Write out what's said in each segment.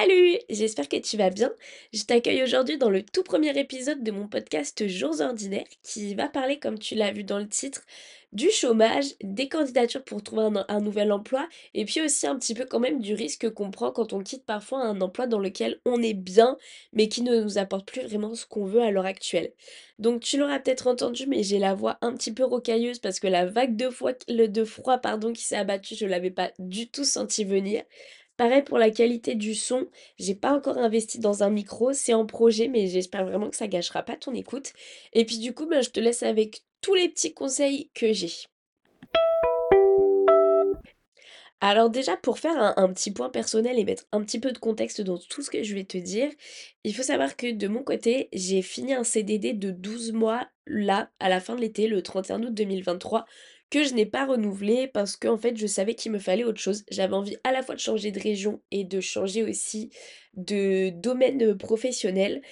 Salut! J'espère que tu vas bien. Je t'accueille aujourd'hui dans le tout premier épisode de mon podcast Jours ordinaires qui va parler, comme tu l'as vu dans le titre, du chômage, des candidatures pour trouver un, nouvel emploi et puis aussi un petit peu quand même du risque qu'on prend quand on quitte parfois un emploi dans lequel on est bien mais qui ne nous apporte plus vraiment ce qu'on veut à l'heure actuelle. Donc tu l'auras peut-être entendu mais j'ai la voix un petit peu rocailleuse parce que la vague de froid, le de froid pardon, qui s'est abattue, je l'avais pas du tout senti venir. Pareil pour la qualité du son, j'ai pas encore investi dans un micro, c'est en projet, mais j'espère vraiment que ça gâchera pas ton écoute. Et puis du coup, ben, je te laisse avec tous les petits conseils que j'ai. Alors déjà, pour faire un, un petit point personnel et mettre un petit peu de contexte dans tout ce que je vais te dire, il faut savoir que de mon côté, j'ai fini un CDD de 12 mois là, à la fin de l'été, le 31 août 2023, que je n'ai pas renouvelé parce qu'en fait, je savais qu'il me fallait autre chose. J'avais envie à la fois de changer de région et de changer aussi de domaine professionnel.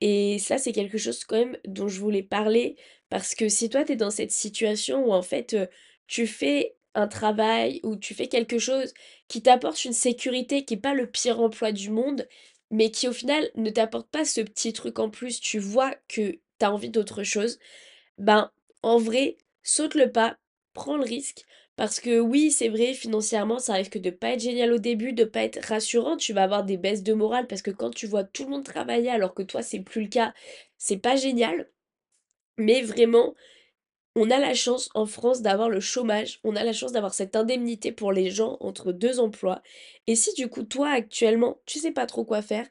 Et ça, c'est quelque chose quand même dont je voulais parler parce que si toi, tu es dans cette situation où en fait, euh, tu fais un travail ou tu fais quelque chose qui t'apporte une sécurité qui est pas le pire emploi du monde, mais qui au final ne t'apporte pas ce petit truc en plus, tu vois que tu as envie d'autre chose, ben en vrai, saute le pas, prends le risque. Parce que oui, c'est vrai, financièrement, ça risque de pas être génial au début, de pas être rassurant. Tu vas avoir des baisses de morale parce que quand tu vois tout le monde travailler alors que toi, c'est plus le cas, c'est pas génial. Mais vraiment, on a la chance en France d'avoir le chômage, on a la chance d'avoir cette indemnité pour les gens entre deux emplois. Et si du coup, toi, actuellement, tu sais pas trop quoi faire,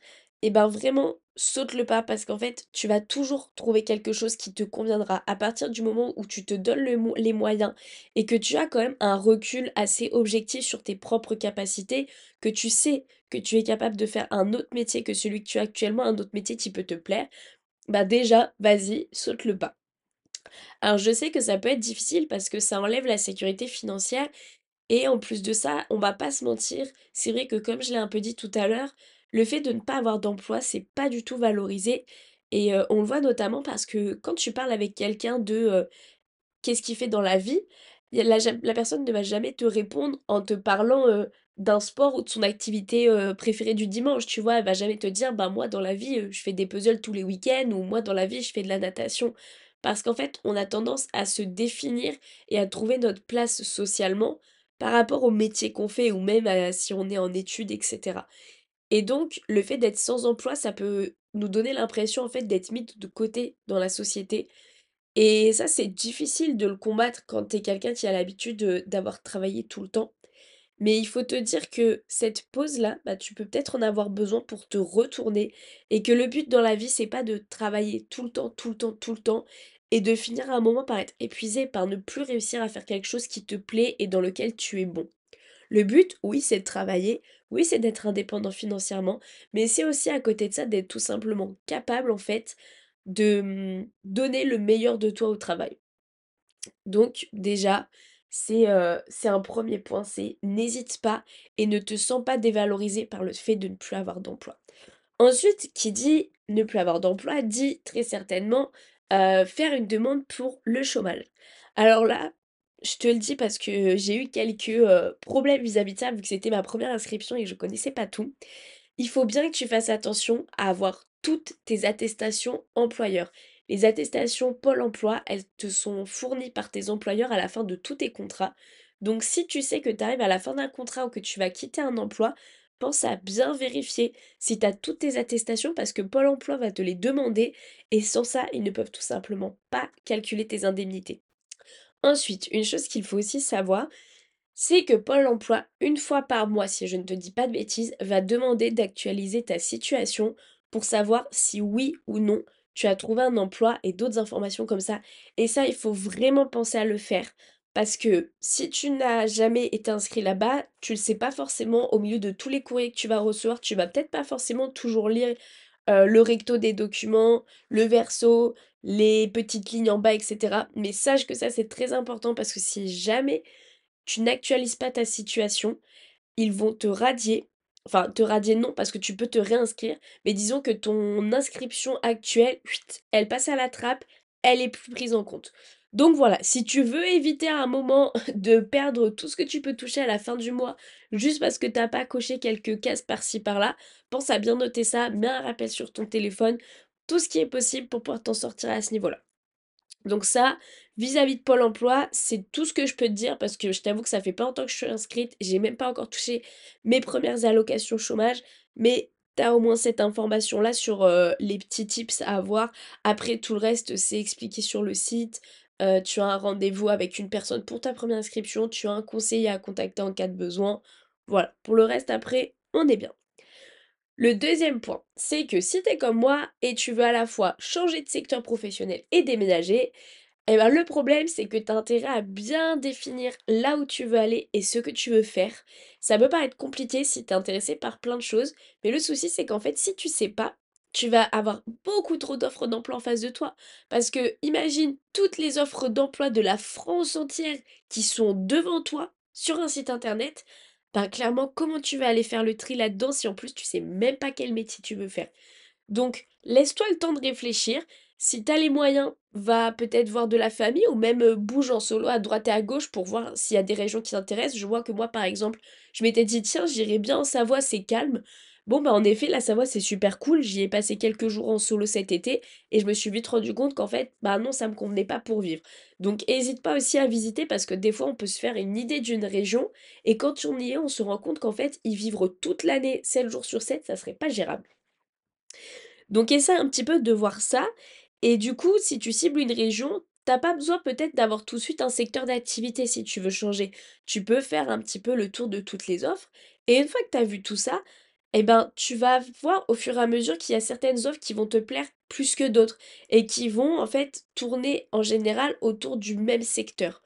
et ben vraiment, saute le pas parce qu'en fait, tu vas toujours trouver quelque chose qui te conviendra à partir du moment où tu te donnes les moyens et que tu as quand même un recul assez objectif sur tes propres capacités, que tu sais que tu es capable de faire un autre métier que celui que tu as actuellement, un autre métier qui peut te plaire, bah déjà, vas-y, saute le pas. Alors je sais que ça peut être difficile parce que ça enlève la sécurité financière et en plus de ça, on va pas se mentir, c'est vrai que comme je l'ai un peu dit tout à l'heure, le fait de ne pas avoir d'emploi, c'est pas du tout valorisé et on le voit notamment parce que quand tu parles avec quelqu'un de, qu'est-ce qu'il fait dans la vie, la personne ne va jamais te répondre en te parlant, d'un sport ou de son activité, préférée du dimanche, tu vois? Elle va jamais te dire: «Bah, moi dans la vie, je fais des puzzles tous les week-ends» ou «Moi dans la vie, je fais de la natation». Parce qu'en fait, on a tendance à se définir et à trouver notre place socialement par rapport au métier qu'on fait ou même si on est en études et cetera. Et donc, le fait d'être sans emploi, ça peut nous donner l'impression en fait d'être mis de côté dans la société et ça, c'est difficile de le combattre quand tu es quelqu'un qui a l'habitude, d'avoir travaillé tout le temps. Mais il faut te dire que cette pause-là, bah, tu peux peut-être en avoir besoin pour te retourner et que le but dans la vie, c'est pas de travailler tout le temps, tout le temps, tout le temps et de finir à un moment par être épuisé, par ne plus réussir à faire quelque chose qui te plaît et dans lequel tu es bon. Le but, oui, c'est de travailler, oui, c'est d'être indépendant financièrement, mais c'est aussi à côté de ça d'être tout simplement capable en fait de, mmh, donner le meilleur de toi au travail. Donc déjà, c'est, un premier point, c'est n'hésite pas et ne te sens pas dévalorisé par le fait de ne plus avoir d'emploi. Ensuite, qui dit ne plus avoir d'emploi, dit très certainement, faire une demande pour le chômage. Alors là, je te le dis parce que j'ai eu quelques, problèmes vis-à-vis de ça, vu que c'était ma première inscription et que je connaissais pas tout. Il faut bien que tu fasses attention à avoir toutes tes attestations employeurs. Les attestations Pôle emploi, elles te sont fournies par tes employeurs à la fin de tous tes contrats. Donc si tu sais que tu arrives à la fin d'un contrat ou que tu vas quitter un emploi, pense à bien vérifier si tu as toutes tes attestations parce que Pôle emploi va te les demander et sans ça, ils ne peuvent tout simplement pas calculer tes indemnités. Ensuite, une chose qu'il faut aussi savoir, c'est que Pôle emploi, une fois par mois, si je ne te dis pas de bêtises, va demander d'actualiser ta situation pour savoir si oui ou non tu as trouvé un emploi et d'autres informations comme ça. Et ça, il faut vraiment penser à le faire. Parce que si tu n'as jamais été inscrit là-bas, tu ne le sais pas forcément au milieu de tous les courriers que tu vas recevoir, tu vas peut-être pas forcément toujours lire euh, le recto des documents, le verso, les petites lignes en bas, etc. Mais sache que ça, c'est très important parce que si jamais tu n'actualises pas ta situation, ils vont te radier. Enfin, te radier non, parce que tu peux te réinscrire, mais disons que ton inscription actuelle, elle passe à la trappe, elle est plus prise en compte. Donc voilà, si tu veux éviter à un moment de perdre tout ce que tu peux toucher à la fin du mois, juste parce que tu as pas coché quelques cases par-ci par-là, pense à bien noter ça, mets un rappel sur ton téléphone, tout ce qui est possible pour pouvoir t'en sortir à ce niveau-là. Donc ça, vis-à-vis de Pôle emploi, c'est tout ce que je peux te dire parce que je t'avoue que ça fait pas longtemps que je suis inscrite, j'ai même pas encore touché mes premières allocations chômage, mais tu as au moins cette information-là sur euh, les petits tips à avoir. Après, tout le reste, c'est expliqué sur le site. Euh, tu as un rendez-vous avec une personne pour ta première inscription, tu as un conseiller à contacter en cas de besoin. Voilà, pour le reste, après, on est bien. Le deuxième point, c'est que si tu es comme moi et tu veux à la fois changer de secteur professionnel et déménager, eh ben, le problème, c'est que tu as intérêt à bien définir là où tu veux aller et ce que tu veux faire. Ça peut paraître compliqué si tu es intéressé par plein de choses, mais le souci, c'est qu'en fait, si tu sais pas, tu vas avoir beaucoup trop d'offres d'emploi en face de toi. Parce que imagine toutes les offres d'emploi de la France entière qui sont devant toi sur un site internet. Ben clairement, comment tu vas aller faire le tri là-dedans si en plus tu sais même pas quel métier tu veux faire? Donc, laisse-toi le temps de réfléchir. Si tu as les moyens, va peut-être voir de la famille ou même euh, bouge en solo à droite et à gauche pour voir s'il y a des régions qui t'intéressent. Je vois que moi, par exemple, je m'étais dit, tiens, j'irais bien en Savoie, c'est calme. Bon, bah en effet, la Savoie, c'est super cool. J'y ai passé quelques jours en solo cet été et je me suis vite rendu compte qu'en fait, bah non, ça me convenait pas pour vivre. Donc, n'hésite pas aussi à visiter parce que des fois, on peut se faire une idée d'une région et quand on y est, on se rend compte qu'en fait, y vivre toute l'année, 7 jours sur 7, ça serait pas gérable. Donc, essaie un petit peu de voir ça. Et du coup, si tu cibles une région, t'as pas besoin peut-être d'avoir tout de suite un secteur d'activité si tu veux changer. Tu peux faire un petit peu le tour de toutes les offres. Et une fois que tu vu tout ça, eh ben, tu vas voir au fur et à mesure qu'il y a certaines offres qui vont te plaire plus que d'autres et qui vont en fait tourner en général autour du même secteur.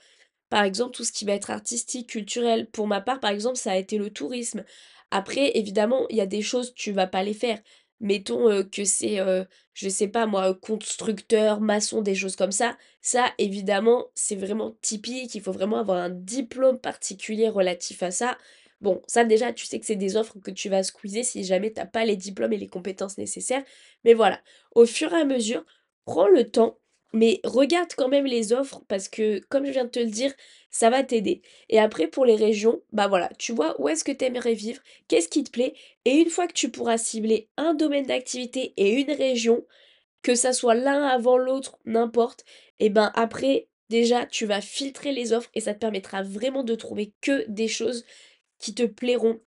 Par exemple, tout ce qui va être artistique, culturel. Pour ma part, par exemple, ça a été le tourisme. Après, évidemment, il y a des choses, tu vas pas les faire. Mettons euh, que c'est, euh, je sais pas moi, constructeur, maçon, des choses comme ça. Ça, évidemment, c'est vraiment typique. Il faut vraiment avoir un diplôme particulier relatif à ça. Bon, ça déjà, tu sais que c'est des offres que tu vas squeezer si jamais tu n'as pas les diplômes et les compétences nécessaires. Mais voilà, au fur et à mesure, prends le temps mais regarde quand même les offres parce que, comme je viens de te le dire, ça va t'aider. Et après, pour les régions, bah voilà, tu vois où est-ce que tu aimerais vivre, qu'est-ce qui te plaît, et une fois que tu pourras cibler un domaine d'activité et une région, que ça soit l'un avant l'autre, n'importe, et ben après, déjà, tu vas filtrer les offres et ça te permettra vraiment de trouver que des choses qui te plairont.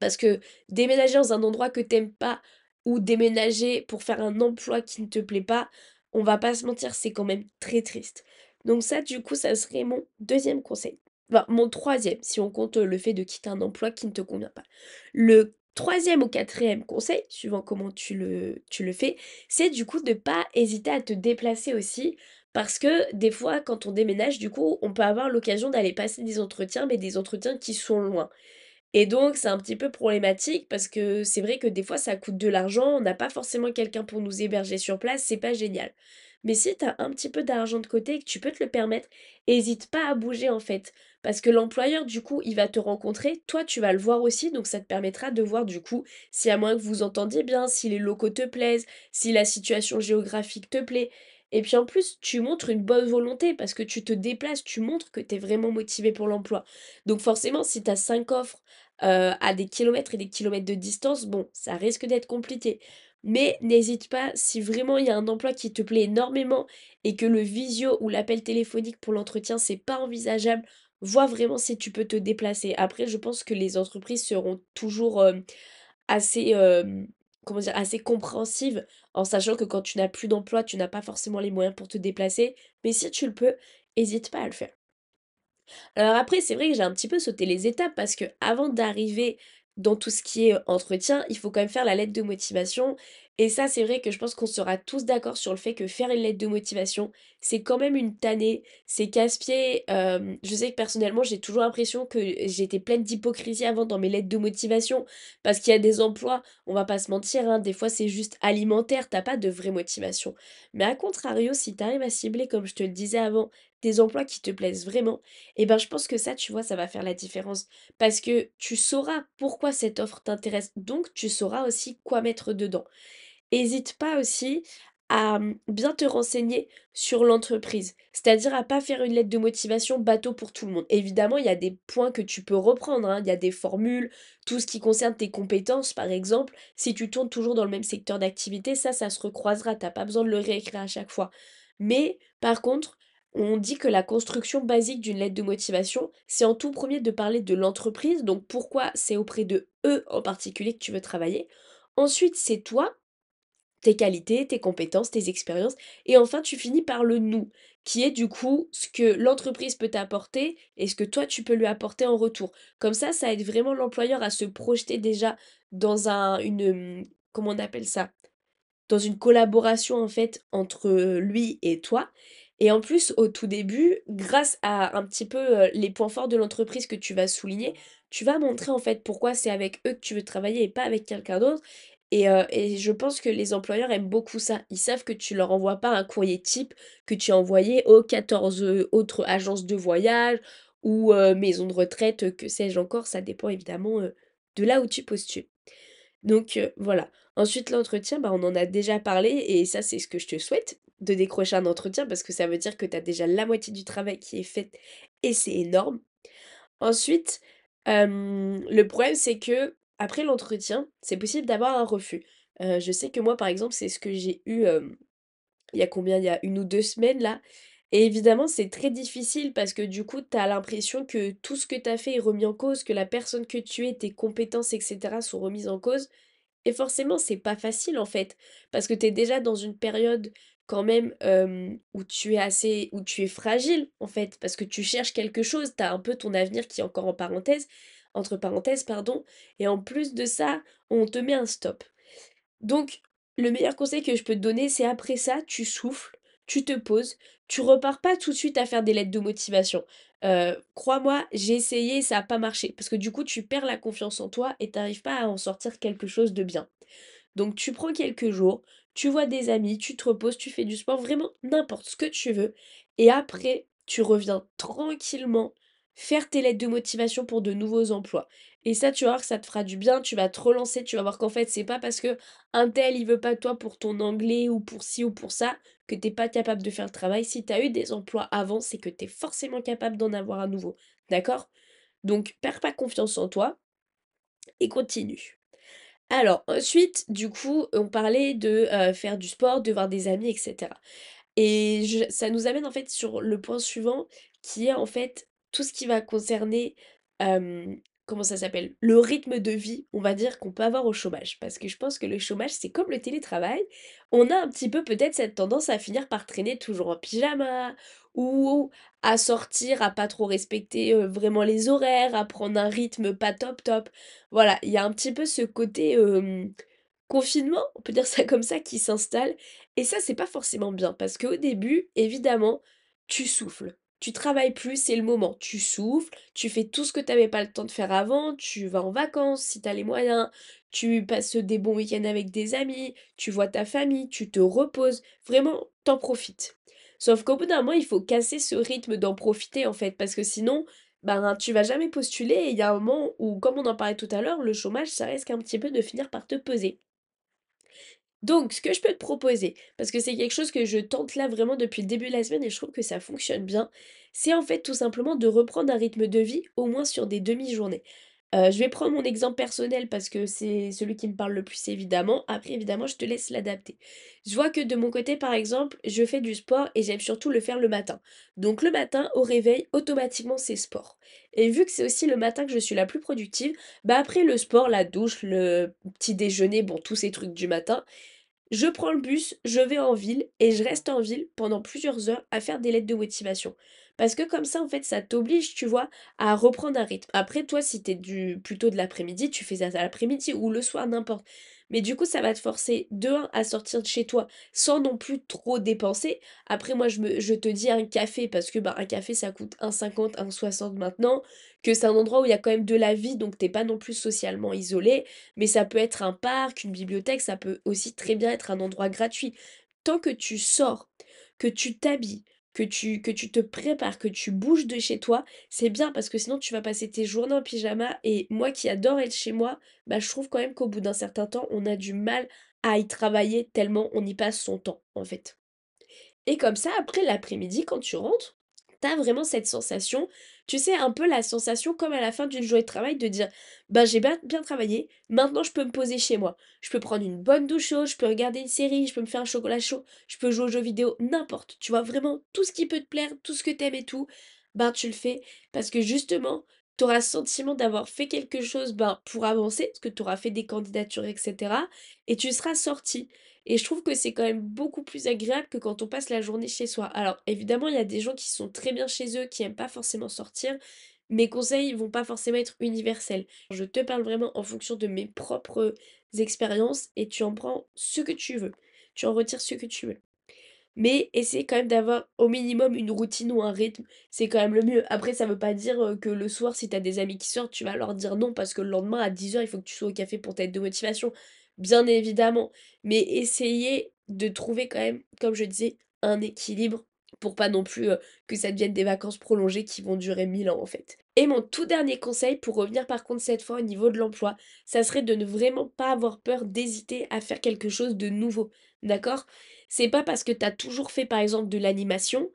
Parce que déménager dans un endroit que t'aimes pas ou déménager pour faire un emploi qui ne te plaît pas, on va pas se mentir, c'est quand même très triste. Donc ça, du coup, ça serait mon deuxième conseil. Enfin, mon troisième, si on compte le fait de quitter un emploi qui ne te convient pas. Le troisième ou quatrième conseil, suivant comment tu le, tu le fais, c'est du coup de ne pas hésiter à te déplacer aussi. Parce que des fois, quand on déménage, du coup, on peut avoir l'occasion d'aller passer des entretiens, mais des entretiens qui sont loin. Et donc, c'est un petit peu problématique parce que c'est vrai que des fois, ça coûte de l'argent, on n'a pas forcément quelqu'un pour nous héberger sur place, c'est pas génial. Mais si tu as un petit peu d'argent de côté et que tu peux te le permettre, hésite pas à bouger en fait. Parce que l'employeur, du coup, il va te rencontrer, toi, tu vas le voir aussi, donc ça te permettra de voir, du coup, si à moins que vous entendiez bien, si les locaux te plaisent, si la situation géographique te plaît. Et puis en plus, tu montres une bonne volonté parce que tu te déplaces, tu montres que tu es vraiment motivé pour l'emploi. Donc forcément, si tu as 5 offres euh, à des kilomètres et des kilomètres de distance, bon, ça risque d'être compliqué. Mais n'hésite pas, si vraiment il y a un emploi qui te plaît énormément et que le visio ou l'appel téléphonique pour l'entretien, c'est pas envisageable, vois vraiment si tu peux te déplacer. Après, je pense que les entreprises seront toujours euh, assez, euh, comment dire, assez compréhensives en sachant que quand tu n'as plus d'emploi, tu n'as pas forcément les moyens pour te déplacer. Mais si tu le peux, n'hésite pas à le faire. Alors après, c'est vrai que j'ai un petit peu sauté les étapes parce que avant d'arriver dans tout ce qui est entretien, il faut quand même faire la lettre de motivation. Et ça, c'est vrai que je pense qu'on sera tous d'accord sur le fait que faire une lettre de motivation, c'est quand même une tannée, c'est casse-pied. je sais que personnellement, j'ai toujours l'impression que j'étais pleine d'hypocrisie avant dans mes lettres de motivation, parce qu'il y a des emplois, on va pas se mentir, hein, des fois c'est juste alimentaire, t'as pas de vraie motivation. Mais à contrario, si tu arrives à cibler, comme je te le disais avant, des emplois qui te plaisent vraiment, et ben je pense que ça, tu vois, ça va faire la différence. Parce que tu sauras pourquoi cette offre t'intéresse, donc tu sauras aussi quoi mettre dedans. Hésite pas aussi à, mmh, bien te renseigner sur l'entreprise. C'est-à-dire à pas faire une lettre de motivation bateau pour tout le monde. Évidemment, il y a des points que tu peux reprendre, hein, il y a des formules, tout ce qui concerne tes compétences, par exemple. Si tu tournes toujours dans le même secteur d'activité, ça, ça se recroisera, tu as pas besoin de le réécrire à chaque fois. Mais par contre, on dit que la construction basique d'une lettre de motivation, c'est en tout premier de parler de l'entreprise, donc pourquoi c'est auprès de eux en particulier que tu veux travailler. Ensuite, c'est toi, tes qualités, tes compétences, tes expériences. Et enfin, tu finis par le nous, qui est du coup ce que l'entreprise peut t'apporter et ce que toi tu peux lui apporter en retour. Comme ça, ça aide vraiment l'employeur à se projeter déjà dans un, une, comment on appelle ça? Dans une collaboration en fait entre lui et toi. Et en plus, au tout début, grâce à un petit peu les points forts de l'entreprise que tu vas souligner, tu vas montrer en fait pourquoi c'est avec eux que tu veux travailler et pas avec quelqu'un d'autre. Et, euh, et je pense que les employeurs aiment beaucoup ça. Ils savent que tu leur envoies pas un courrier type que tu as envoyé aux 14 autres agences de voyage ou euh, maisons de retraite, que sais-je encore. Ça dépend évidemment de là où tu postules. Donc euh, voilà. Ensuite, l'entretien, bah, on en a déjà parlé et ça, c'est ce que je te souhaite, de décrocher un entretien parce que ça veut dire que tu as déjà la moitié du travail qui est fait et c'est énorme. Ensuite, le problème, c'est que après l'entretien, c'est possible d'avoir un refus. Heu, je sais que moi, par exemple, c'est ce que j'ai eu, il y a combien? Il y a une ou 2 semaines là et évidemment, c'est très difficile parce que du coup, tu as l'impression que tout ce que tu as fait est remis en cause, que la personne que tu es, tes compétences et cetera sont remises en cause et forcément, c'est pas facile en fait, parce que tu es déjà dans une période quand même, où tu es assez où tu es fragile en fait, parce que tu cherches quelque chose, tu as un peu ton avenir qui est encore en parenthèse entre parenthèses, pardon et en plus de ça, on te met un stop. Donc, le meilleur conseil que je peux te donner, c'est après ça, tu souffles, tu te poses, tu repars pas tout de suite à faire des lettres de motivation. Crois-moi, j'ai essayé, ça a pas marché parce que du coup, tu perds la confiance en toi et tu arrives pas à en sortir quelque chose de bien. Donc tu prends quelques jours, tu vois des amis, tu te reposes, tu fais du sport, vraiment n'importe ce que tu veux et après tu reviens tranquillement faire tes lettres de motivation pour de nouveaux emplois. Et ça, tu vas voir que ça te fera du bien, tu vas te relancer, tu vas voir qu'en fait, c'est pas parce que un tel, il veut pas toi pour ton anglais ou pour ci ou pour ça que t'es pas capable de faire le travail. Si tu as eu des emplois avant, c'est que tu es forcément capable d'en avoir à nouveau. D'accord? Donc, perds pas confiance en toi et continue. Alors ensuite, du coup, on parlait de, heu, faire du sport, de voir des amis et cetera. Et ça nous amène en fait sur le point suivant qui est en fait tout ce qui va concerner, comment ça s'appelle? Le rythme de vie, on va dire, qu'on peut avoir au chômage. Parce que je pense que le chômage, c'est comme le télétravail, on a un petit peu peut-être cette tendance à finir par traîner toujours en pyjama ou à sortir, à pas trop respecter, heu, vraiment les horaires, à prendre un rythme pas top top. Voilà, il y a un petit peu ce côté, confinement, on peut dire ça comme ça, qui s'installe et ça, c'est pas forcément bien parce qu'au début, évidemment, tu souffles. Tu travailles plus, c'est le moment. Tu souffles, tu fais tout ce que tu avais pas le temps de faire avant, tu vas en vacances si tu as les moyens, tu passes des bons week-ends avec des amis, tu vois ta famille, tu te reposes. Vraiment, t'en profites. Sauf qu'au bout d'un moment, il faut casser ce rythme d'en profiter en fait, parce que sinon, ben, tu vas jamais postuler et il y a un moment où, comme on en parlait tout à l'heure, le chômage, ça risque un petit peu de finir par te peser. Donc, ce que je peux te proposer, parce que c'est quelque chose que je tente là vraiment depuis le début de la semaine et je trouve que ça fonctionne bien, c'est en fait tout simplement de reprendre un rythme de vie au moins sur des demi-journées. Heu, je vais prendre mon exemple personnel parce que c'est celui qui me parle le plus évidemment. Après évidemment, je te laisse l'adapter. Je vois que de mon côté, par exemple, je fais du sport et j'aime surtout le faire le matin. Donc le matin, au réveil, automatiquement, c'est sport. Et vu que c'est aussi le matin que je suis la plus productive, bah, après le sport, la douche, le petit déjeuner, bon, tous ces trucs du matin, je prends le bus, je vais en ville et je reste en ville pendant plusieurs heures à faire des lettres de motivation. Parce que comme ça, en fait, ça t'oblige, tu vois, à reprendre un rythme. Après, toi, si t'es du plutôt de l'après-midi, tu fais ça à l'après-midi ou le soir, n'importe. Mais du coup, ça va te forcer de un à sortir de chez toi sans non plus trop dépenser. Après, moi, je me, je te dis un café parce que bah, un café, ça coûte 1,50, 1,60 maintenant, que c'est un endroit où il y a quand même de la vie, donc t'es pas non plus socialement isolé. Mais ça peut être un parc, une bibliothèque, ça peut aussi très bien être un endroit gratuit. Tant que tu sors, que tu t'habilles, que tu te prépares, que tu bouges de chez toi, c'est bien parce que sinon tu vas passer tes journées en pyjama et moi qui adore être chez moi, bah, je trouve quand même qu'au bout d'un certain temps, on a du mal à y travailler tellement on y passe son temps, en fait. Et comme ça, après l'après-midi, quand tu rentres, tu as vraiment cette sensation, tu sais, un peu la sensation comme à la fin d'une journée de travail de dire: «Bah, j'ai bien bien travaillé, maintenant je peux me poser chez moi. Je peux prendre une bonne douche chaude, je peux regarder une série, je peux me faire un chocolat chaud, je peux jouer aux jeux vidéo», n'importe, tu vois? Vraiment tout ce qui peut te plaire, tout ce que tu aimes et tout, ben, tu le fais parce que justement, tu auras le sentiment d'avoir fait quelque chose, ben, pour avancer, parce que tu auras fait des candidatures et cetera et tu seras sorti et je trouve que c'est quand même beaucoup plus agréable que quand on passe la journée chez soi. Alors évidemment, il y a des gens qui sont très bien chez eux, qui aiment pas forcément sortir. Mes conseils vont pas forcément être universels. Je te parle vraiment en fonction de mes propres expériences et tu en prends ce que tu veux. Tu en retires ce que tu veux. Mais essaie quand même d'avoir au minimum une routine ou un rythme, c'est quand même le mieux. Après, ça veut pas dire, que le soir, si tu as des amis qui sortent, tu vas leur dire non parce que le lendemain à dix heures il faut que tu sois au café pour ta de motivation. Bien évidemment, mais essayer de trouver quand même, comme je disais, un équilibre pour pas non plus, que ça devienne des vacances prolongées qui vont durer 1000 ans, en fait. Et mon tout dernier conseil, pour revenir par contre cette fois au niveau de l'emploi, ça serait de ne vraiment pas avoir peur d'hésiter à faire quelque chose de nouveau, d'accord? C'est pas parce que tu as toujours fait, par exemple, de l'animation,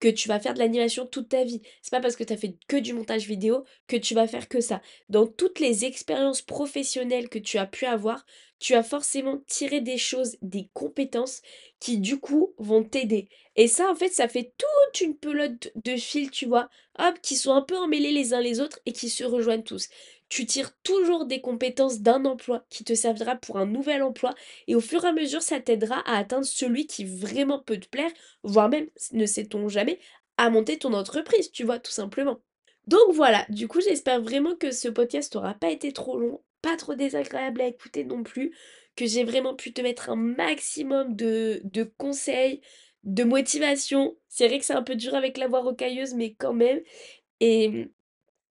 que tu vas faire de l'animation toute ta vie. C'est pas parce que tu as fait que du montage vidéo que tu vas faire que ça. Dans toutes les expériences professionnelles que tu as pu avoir, tu as forcément tiré des choses, des compétences qui du coup vont t'aider. Et ça, en fait, ça fait toute une pelote de fils, tu vois, hop, qui sont un peu emmêlés les uns les autres et qui se rejoignent tous. Tu tires toujours des compétences d'un emploi qui te servira pour un nouvel emploi et au fur et à mesure, ça t'aidera à atteindre celui qui vraiment peut te plaire, voire même, ne sait-on jamais, à monter ton entreprise, tu vois, tout simplement. Donc voilà, du coup, j'espère vraiment que ce podcast n'aura pas été trop long, pas trop désagréable à écouter non plus, que j'ai vraiment pu te mettre un maximum de, conseils, de motivation. C'est vrai que c'est un peu dur avec la voix rocailleuse, mais quand même. Et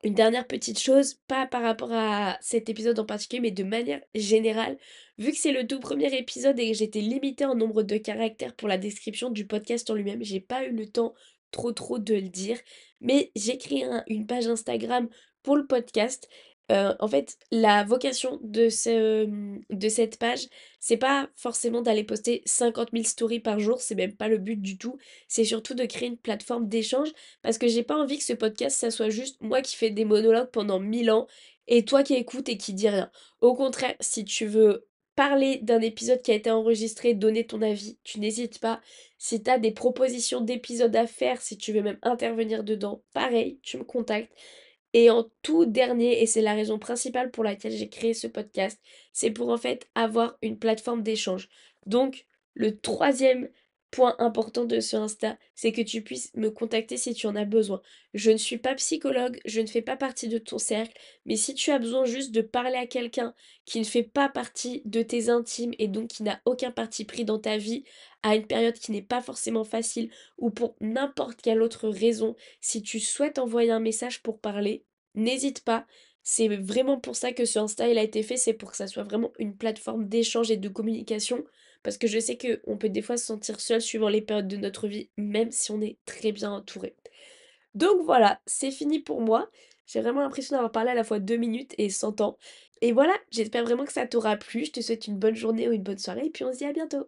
une dernière petite chose, pas par rapport à cet épisode en particulier, mais de manière générale, vu que c'est le tout premier épisode et que j'étais limitée en nombre de caractères pour la description du podcast en lui-même, j'ai pas eu le temps trop trop de le dire, mais j'ai une page Instagram pour le podcast Heu, en fait, la vocation de ce, de cette page, c'est pas forcément d'aller poster 50 000 stories par jour, c'est même pas le but du tout. C'est surtout de créer une plateforme d'échange parce que j'ai pas envie que ce podcast, ça soit juste moi qui fais des monologues pendant 1000 ans et toi qui écoutes et qui dis rien. Au contraire, si tu veux parler d'un épisode qui a été enregistré, donner ton avis, tu n'hésites pas. Si tu as des propositions d'épisodes à faire, si tu veux même intervenir dedans, pareil, tu me contactes. Et en tout dernier, et c'est la raison principale pour laquelle j'ai créé ce podcast, c'est pour en fait avoir une plateforme d'échange. Donc, le troisième point important de ce Insta, c'est que tu puisses me contacter si tu en as besoin. Je ne suis pas psychologue, je ne fais pas partie de ton cercle, mais si tu as besoin juste de parler à quelqu'un qui ne fait pas partie de tes intimes et donc qui n'a aucun parti pris dans ta vie, à une période qui n'est pas forcément facile ou pour n'importe quelle autre raison, si tu souhaites envoyer un message pour parler, n'hésite pas. C'est vraiment pour ça que ce Insta a été fait, c'est pour que ça soit vraiment une plateforme d'échange et de communication parce que je sais qu'on peut des fois se sentir seul suivant les périodes de notre vie, même si on est très bien entouré. Donc voilà, c'est fini pour moi. J'ai vraiment l'impression d'avoir parlé à la fois deux minutes et 100 ans. Et voilà, j'espère vraiment que ça t'aura plu. Je te souhaite une bonne journée ou une bonne soirée et puis on se dit à bientôt.